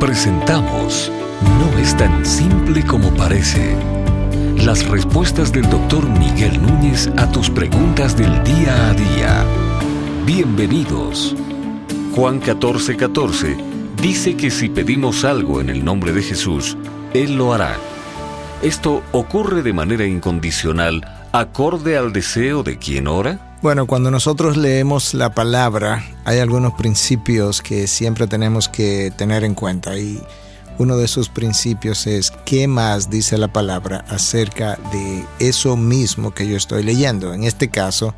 Presentamos No es tan simple como parece. Las respuestas del doctor Miguel Núñez a tus preguntas del día a día. Bienvenidos. Juan 14:14 14 dice que si pedimos algo en el nombre de Jesús, Él lo hará. ¿Esto ocurre de manera incondicional, acorde al deseo de quien ora? Bueno, cuando nosotros leemos la palabra, hay algunos principios que siempre tenemos que tener en cuenta y uno de esos principios es qué más dice la palabra acerca de eso mismo que yo estoy leyendo. En este caso,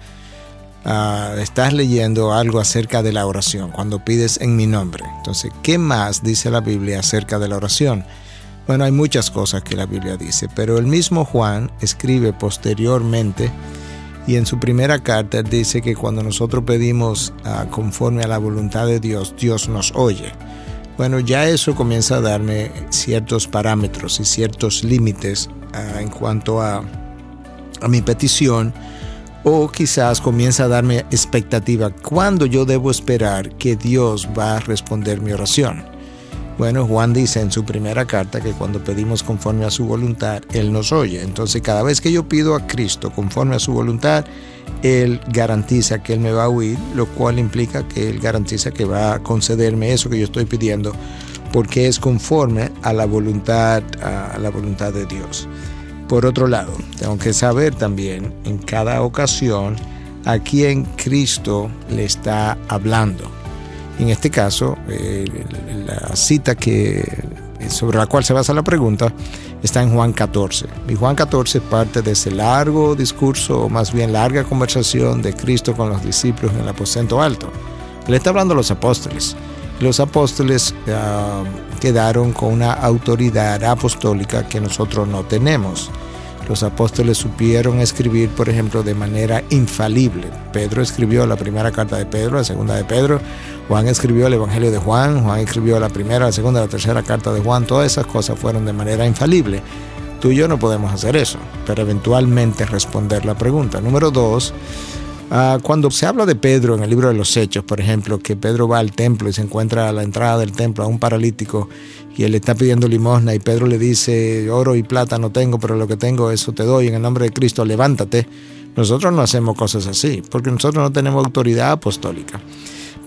uh, estás leyendo algo acerca de la oración, cuando pides en mi nombre. Entonces, ¿qué más dice la Biblia acerca de la oración? Bueno, hay muchas cosas que la Biblia dice, pero el mismo Juan escribe posteriormente y en su primera carta dice que cuando nosotros pedimos uh, conforme a la voluntad de Dios, Dios nos oye. Bueno, ya eso comienza a darme ciertos parámetros y ciertos límites uh, en cuanto a, a mi petición o quizás comienza a darme expectativa cuando yo debo esperar que Dios va a responder mi oración. Bueno, Juan dice en su primera carta que cuando pedimos conforme a su voluntad, Él nos oye. Entonces cada vez que yo pido a Cristo conforme a su voluntad, Él garantiza que Él me va a oír, lo cual implica que Él garantiza que va a concederme eso que yo estoy pidiendo, porque es conforme a la voluntad, a la voluntad de Dios. Por otro lado, tengo que saber también en cada ocasión a quién Cristo le está hablando. En este caso, eh, la cita que, sobre la cual se basa la pregunta está en Juan 14. Y Juan 14 parte de ese largo discurso, o más bien larga conversación de Cristo con los discípulos en el aposento alto. Le está hablando a los apóstoles. Los apóstoles uh, quedaron con una autoridad apostólica que nosotros no tenemos. Los apóstoles supieron escribir, por ejemplo, de manera infalible. Pedro escribió la primera carta de Pedro, la segunda de Pedro. Juan escribió el Evangelio de Juan. Juan escribió la primera, la segunda, la tercera carta de Juan. Todas esas cosas fueron de manera infalible. Tú y yo no podemos hacer eso, pero eventualmente responder la pregunta. Número dos, Uh, cuando se habla de Pedro en el libro de los Hechos, por ejemplo, que Pedro va al templo y se encuentra a la entrada del templo a un paralítico y él le está pidiendo limosna y Pedro le dice, oro y plata no tengo, pero lo que tengo eso te doy, en el nombre de Cristo levántate. Nosotros no hacemos cosas así, porque nosotros no tenemos autoridad apostólica.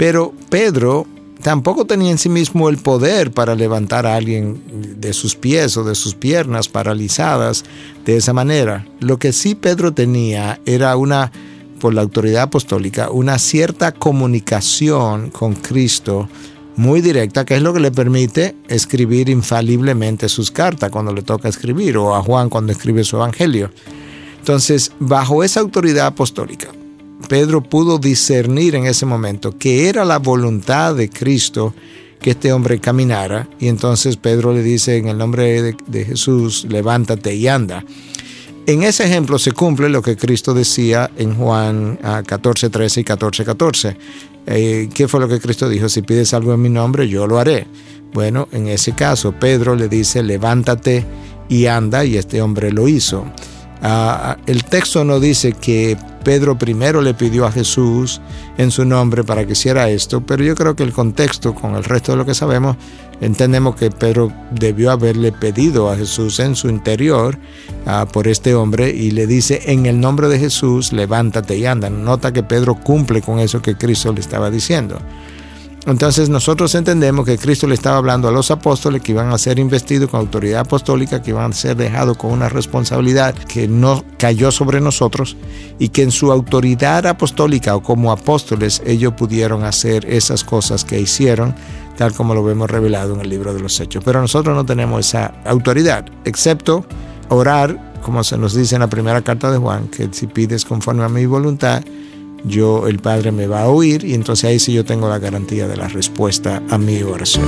Pero Pedro tampoco tenía en sí mismo el poder para levantar a alguien de sus pies o de sus piernas paralizadas de esa manera. Lo que sí Pedro tenía era una por la autoridad apostólica una cierta comunicación con Cristo muy directa, que es lo que le permite escribir infaliblemente sus cartas cuando le toca escribir, o a Juan cuando escribe su evangelio. Entonces, bajo esa autoridad apostólica, Pedro pudo discernir en ese momento que era la voluntad de Cristo que este hombre caminara, y entonces Pedro le dice en el nombre de, Jesús, levántate y anda. En ese ejemplo se cumple lo que Cristo decía en Juan 14, ah, 13 y 14, 14. Eh, ¿Qué fue lo que Cristo dijo? Si pides algo en mi nombre, yo lo haré. Bueno, en ese caso, Pedro le dice, levántate y anda, y este hombre lo hizo. Uh, el texto no dice que Pedro primero le pidió a Jesús en su nombre para que hiciera esto, pero yo creo que el contexto, con el resto de lo que sabemos, entendemos que Pedro debió haberle pedido a Jesús en su interior uh, por este hombre y le dice, en el nombre de Jesús, levántate y anda. Nota que Pedro cumple con eso que Cristo le estaba diciendo. Entonces nosotros entendemos que Cristo le estaba hablando a los apóstoles que iban a ser investidos con autoridad apostólica, que iban a ser dejados con una responsabilidad que no cayó sobre nosotros y que en su autoridad apostólica o como apóstoles ellos pudieron hacer esas cosas que hicieron, tal como lo vemos revelado en el libro de los Hechos. Pero nosotros no tenemos esa autoridad, excepto orar, como se nos dice en la primera carta de Juan, que si pides conforme a mi voluntad, yo el Padre me va a oír y entonces ahí sí yo tengo la garantía de la respuesta a mi oración.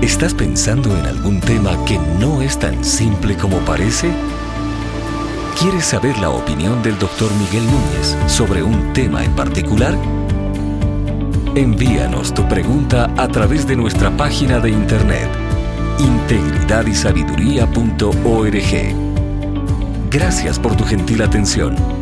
¿Estás pensando en algún tema que no es tan simple como parece? ¿Quieres saber la opinión del doctor Miguel Núñez sobre un tema en particular? Envíanos tu pregunta a través de nuestra página de internet integridadysabiduría.org. Gracias por tu gentil atención